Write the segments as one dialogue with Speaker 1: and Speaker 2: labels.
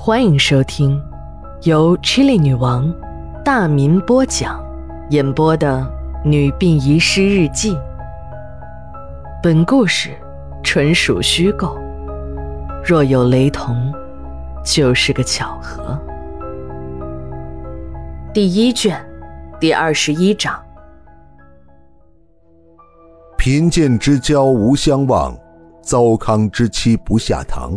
Speaker 1: 欢迎收听由 Chili 女王大民播讲、演播的《女病遗失日记》。本故事纯属虚构，若有雷同，就是个巧合。第一卷，第二十一章：
Speaker 2: 贫贱之交无相忘，糟糠之妻不下堂。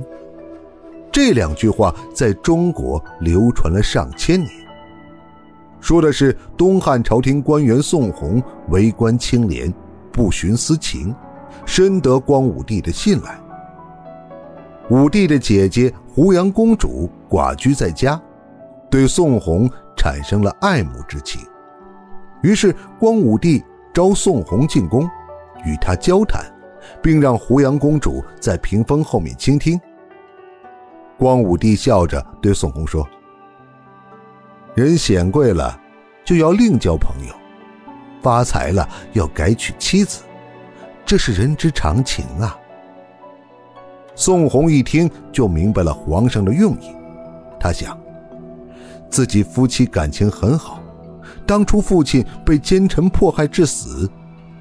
Speaker 2: 这两句话在中国流传了上千年，说的是东汉朝廷官员宋弘为官清廉，不徇私情，深得光武帝的信赖。武帝的姐姐胡杨公主寡居在家，对宋弘产生了爱慕之情，于是光武帝召宋弘进宫，与他交谈，并让胡杨公主在屏风后面倾听。光武帝笑着对宋弘说：“人显贵了，就要另交朋友；发财了，要改娶妻子，这是人之常情啊。”宋弘一听就明白了皇上的用意，他想，自己夫妻感情很好，当初父亲被奸臣迫害致死，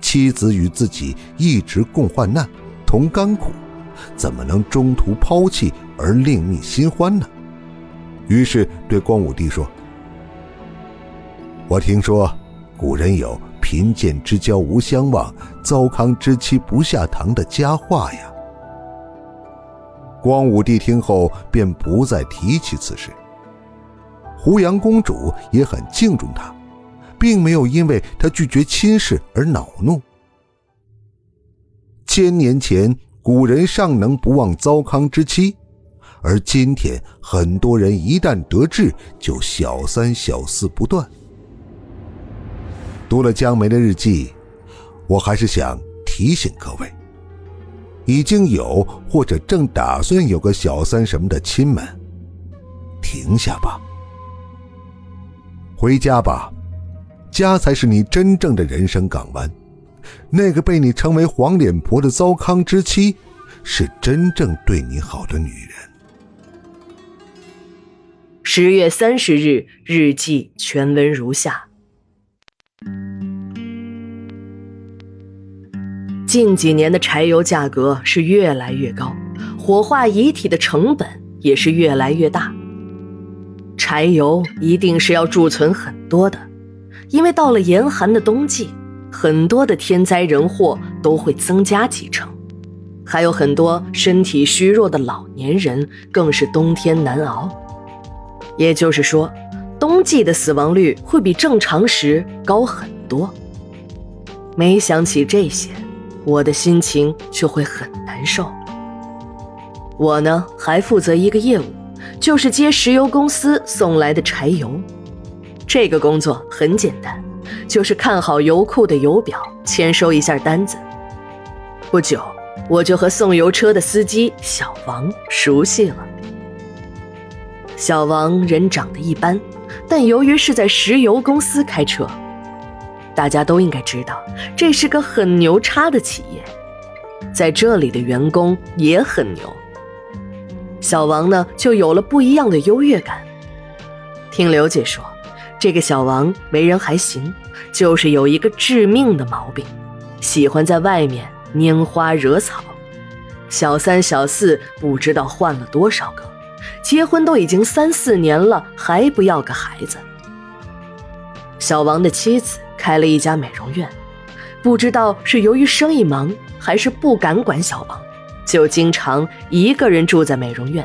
Speaker 2: 妻子与自己一直共患难，同甘苦。怎么能中途抛弃而另觅新欢呢？于是对光武帝说：“我听说古人有‘贫贱之交无相忘，糟糠之妻不下堂’的佳话呀。”光武帝听后便不再提起此事。胡杨公主也很敬重他，并没有因为他拒绝亲事而恼怒。千年前。古人尚能不忘糟糠之妻，而今天很多人一旦得志就小三小四不断。读了江梅的日记，我还是想提醒各位：已经有或者正打算有个小三什么的亲们，停下吧，回家吧，家才是你真正的人生港湾。那个被你称为黄脸婆的糟糠之妻，是真正对你好的女人。
Speaker 1: 十月三十日，日记全文如下：近几年的柴油价格是越来越高，火化遗体的成本也是越来越大。柴油一定是要贮存很多的，因为到了严寒的冬季。很多的天灾人祸都会增加几成，还有很多身体虚弱的老年人更是冬天难熬。也就是说，冬季的死亡率会比正常时高很多。没想起这些，我的心情就会很难受。我呢，还负责一个业务，就是接石油公司送来的柴油。这个工作很简单。就是看好油库的油表，签收一下单子。不久，我就和送油车的司机小王熟悉了。小王人长得一般，但由于是在石油公司开车，大家都应该知道这是个很牛叉的企业，在这里的员工也很牛。小王呢，就有了不一样的优越感。听刘姐说。这个小王为人还行，就是有一个致命的毛病，喜欢在外面拈花惹草，小三小四不知道换了多少个，结婚都已经三四年了，还不要个孩子。小王的妻子开了一家美容院，不知道是由于生意忙，还是不敢管小王，就经常一个人住在美容院。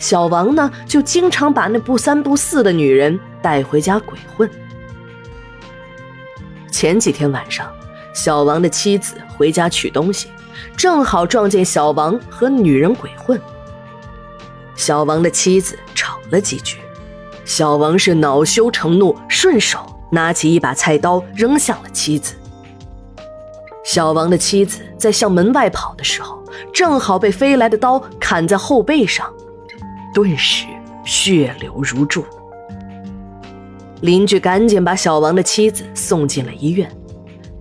Speaker 1: 小王呢，就经常把那不三不四的女人带回家鬼混。前几天晚上，小王的妻子回家取东西，正好撞见小王和女人鬼混。小王的妻子吵了几句，小王是恼羞成怒，顺手拿起一把菜刀扔向了妻子。小王的妻子在向门外跑的时候，正好被飞来的刀砍在后背上。顿时血流如注，邻居赶紧把小王的妻子送进了医院。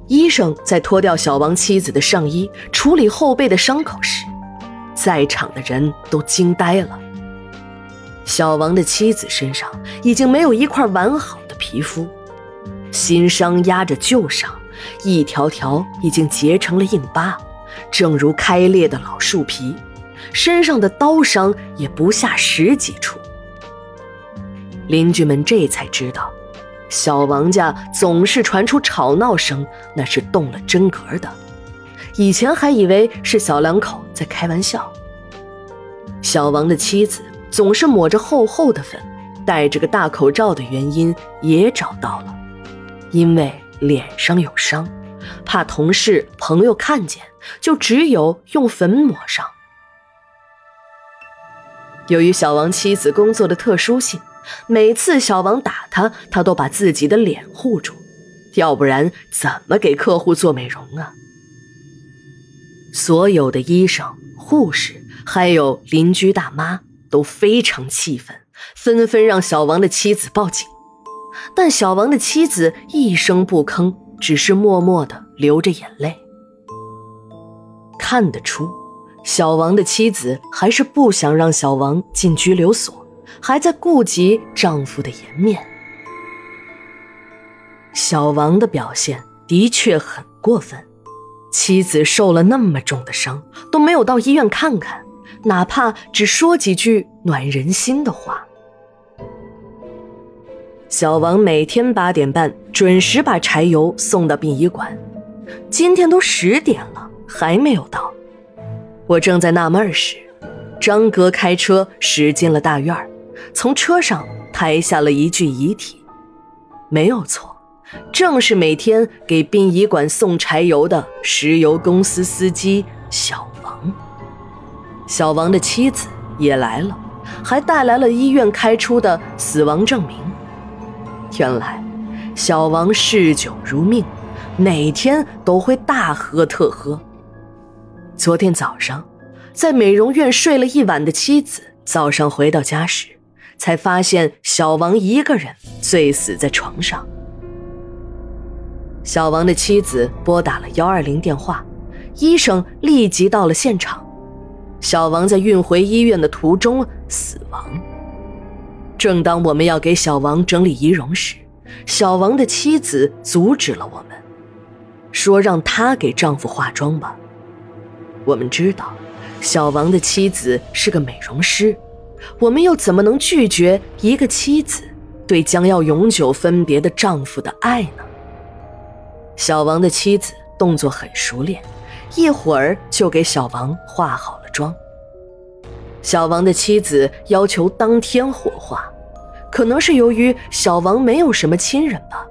Speaker 1: 医生在脱掉小王妻子的上衣，处理后背的伤口时，在场的人都惊呆了。小王的妻子身上已经没有一块完好的皮肤，新伤压着旧伤，一条条已经结成了硬疤，正如开裂的老树皮。身上的刀伤也不下十几处。邻居们这才知道，小王家总是传出吵闹声，那是动了真格的。以前还以为是小两口在开玩笑。小王的妻子总是抹着厚厚的粉，戴着个大口罩的原因也找到了，因为脸上有伤，怕同事朋友看见，就只有用粉抹上。由于小王妻子工作的特殊性，每次小王打他，他都把自己的脸护住，要不然怎么给客户做美容啊？所有的医生、护士，还有邻居大妈都非常气愤，纷纷让小王的妻子报警。但小王的妻子一声不吭，只是默默的流着眼泪。看得出。小王的妻子还是不想让小王进拘留所，还在顾及丈夫的颜面。小王的表现的确很过分，妻子受了那么重的伤都没有到医院看看，哪怕只说几句暖人心的话。小王每天八点半准时把柴油送到殡仪馆，今天都十点了还没有到。我正在纳闷时，张哥开车驶进了大院从车上抬下了一具遗体。没有错，正是每天给殡仪馆送柴油的石油公司司机小王。小王的妻子也来了，还带来了医院开出的死亡证明。原来，小王嗜酒如命，每天都会大喝特喝。昨天早上，在美容院睡了一晚的妻子，早上回到家时，才发现小王一个人醉死在床上。小王的妻子拨打了幺二零电话，医生立即到了现场。小王在运回医院的途中死亡。正当我们要给小王整理仪容时，小王的妻子阻止了我们，说让她给丈夫化妆吧。我们知道，小王的妻子是个美容师，我们又怎么能拒绝一个妻子对将要永久分别的丈夫的爱呢？小王的妻子动作很熟练，一会儿就给小王化好了妆。小王的妻子要求当天火化，可能是由于小王没有什么亲人吧，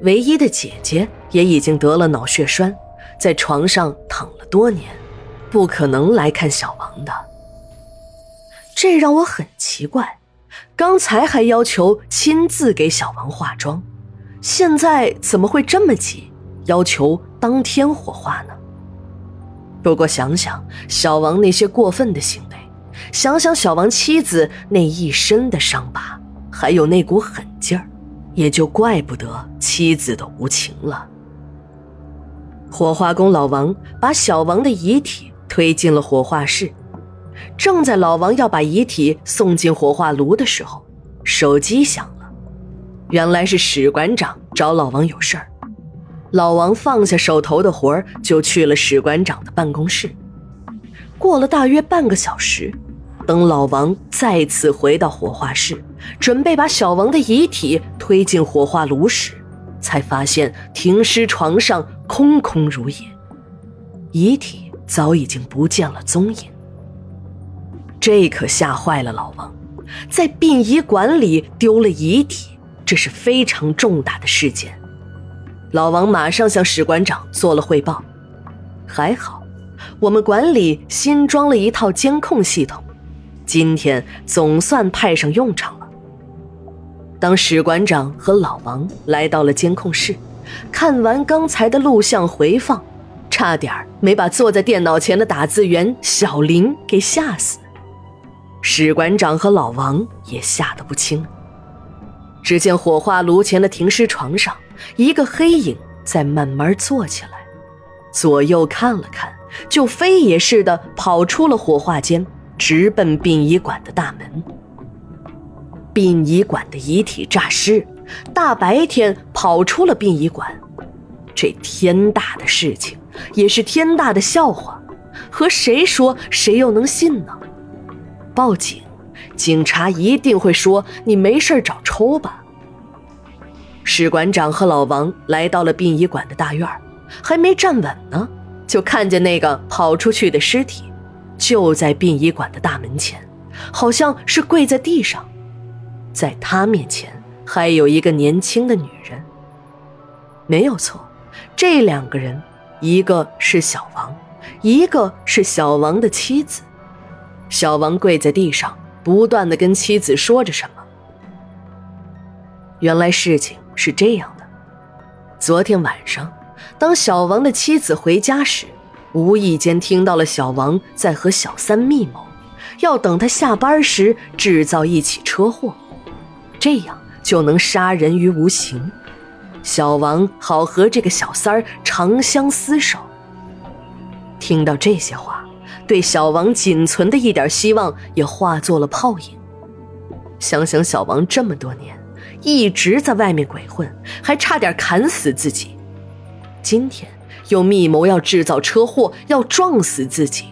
Speaker 1: 唯一的姐姐也已经得了脑血栓，在床上躺了多年。不可能来看小王的，这让我很奇怪。刚才还要求亲自给小王化妆，现在怎么会这么急，要求当天火化呢？不过想想小王那些过分的行为，想想小王妻子那一身的伤疤，还有那股狠劲儿，也就怪不得妻子的无情了。火化工老王把小王的遗体。推进了火化室，正在老王要把遗体送进火化炉的时候，手机响了，原来是史馆长找老王有事儿。老王放下手头的活儿，就去了史馆长的办公室。过了大约半个小时，等老王再次回到火化室，准备把小王的遗体推进火化炉时，才发现停尸床上空空如也，遗体。早已经不见了踪影，这可吓坏了老王。在殡仪馆里丢了遗体，这是非常重大的事件。老王马上向史馆长做了汇报。还好，我们馆里新装了一套监控系统，今天总算派上用场了。当史馆长和老王来到了监控室，看完刚才的录像回放。差点没把坐在电脑前的打字员小林给吓死，史馆长和老王也吓得不轻。只见火化炉前的停尸床上，一个黑影在慢慢坐起来，左右看了看，就飞也似的跑出了火化间，直奔殡仪馆的大门。殡仪馆的遗体诈尸，大白天跑出了殡仪馆，这天大的事情也是天大的笑话，和谁说谁又能信呢？报警，警察一定会说你没事找抽吧。史馆长和老王来到了殡仪馆的大院还没站稳呢，就看见那个跑出去的尸体，就在殡仪馆的大门前，好像是跪在地上，在他面前还有一个年轻的女人。没有错，这两个人，一个是小王，一个是小王的妻子。小王跪在地上，不断的跟妻子说着什么。原来事情。是这样的，昨天晚上，当小王的妻子回家时，无意间听到了小王在和小三密谋，要等他下班时制造一起车祸，这样就能杀人于无形。小王好和这个小三儿长相厮守。听到这些话，对小王仅存的一点希望也化作了泡影。想想小王这么多年。一直在外面鬼混，还差点砍死自己。今天又密谋要制造车祸，要撞死自己。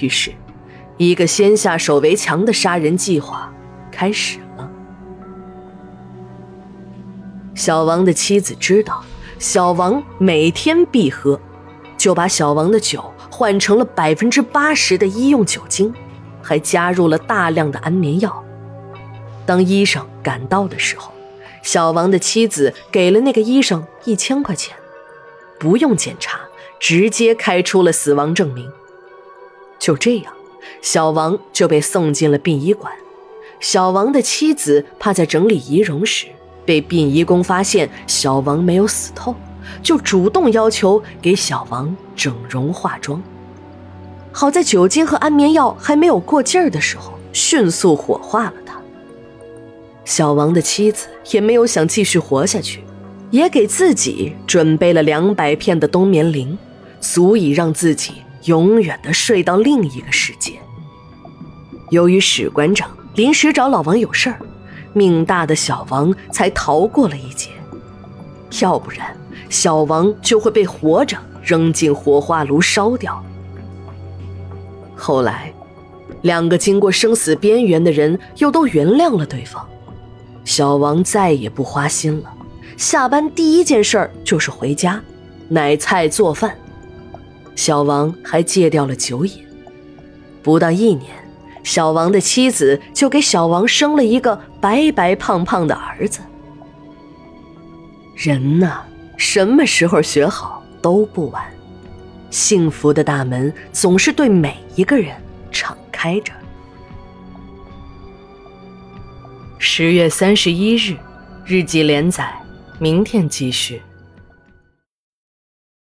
Speaker 1: 于是，一个先下手为强的杀人计划开始了。小王的妻子知道小王每天必喝，就把小王的酒换成了百分之八十的医用酒精，还加入了大量的安眠药。当医生赶到的时候，小王的妻子给了那个医生一千块钱，不用检查，直接开出了死亡证明。就这样，小王就被送进了殡仪馆。小王的妻子怕在整理仪容时被殡仪工发现小王没有死透，就主动要求给小王整容化妆。好在酒精和安眠药还没有过劲儿的时候，迅速火化了他。小王的妻子也没有想继续活下去，也给自己准备了两百片的冬眠灵，足以让自己永远的睡到另一个世界。由于史馆长临时找老王有事儿，命大的小王才逃过了一劫，要不然小王就会被活着扔进火化炉烧掉。后来，两个经过生死边缘的人又都原谅了对方。小王再也不花心了，下班第一件事儿就是回家，买菜做饭。小王还戒掉了酒瘾，不到一年，小王的妻子就给小王生了一个白白胖胖的儿子。人呐，什么时候学好都不晚，幸福的大门总是对每一个人敞开着。十月三十一日，日记连载，明天继续。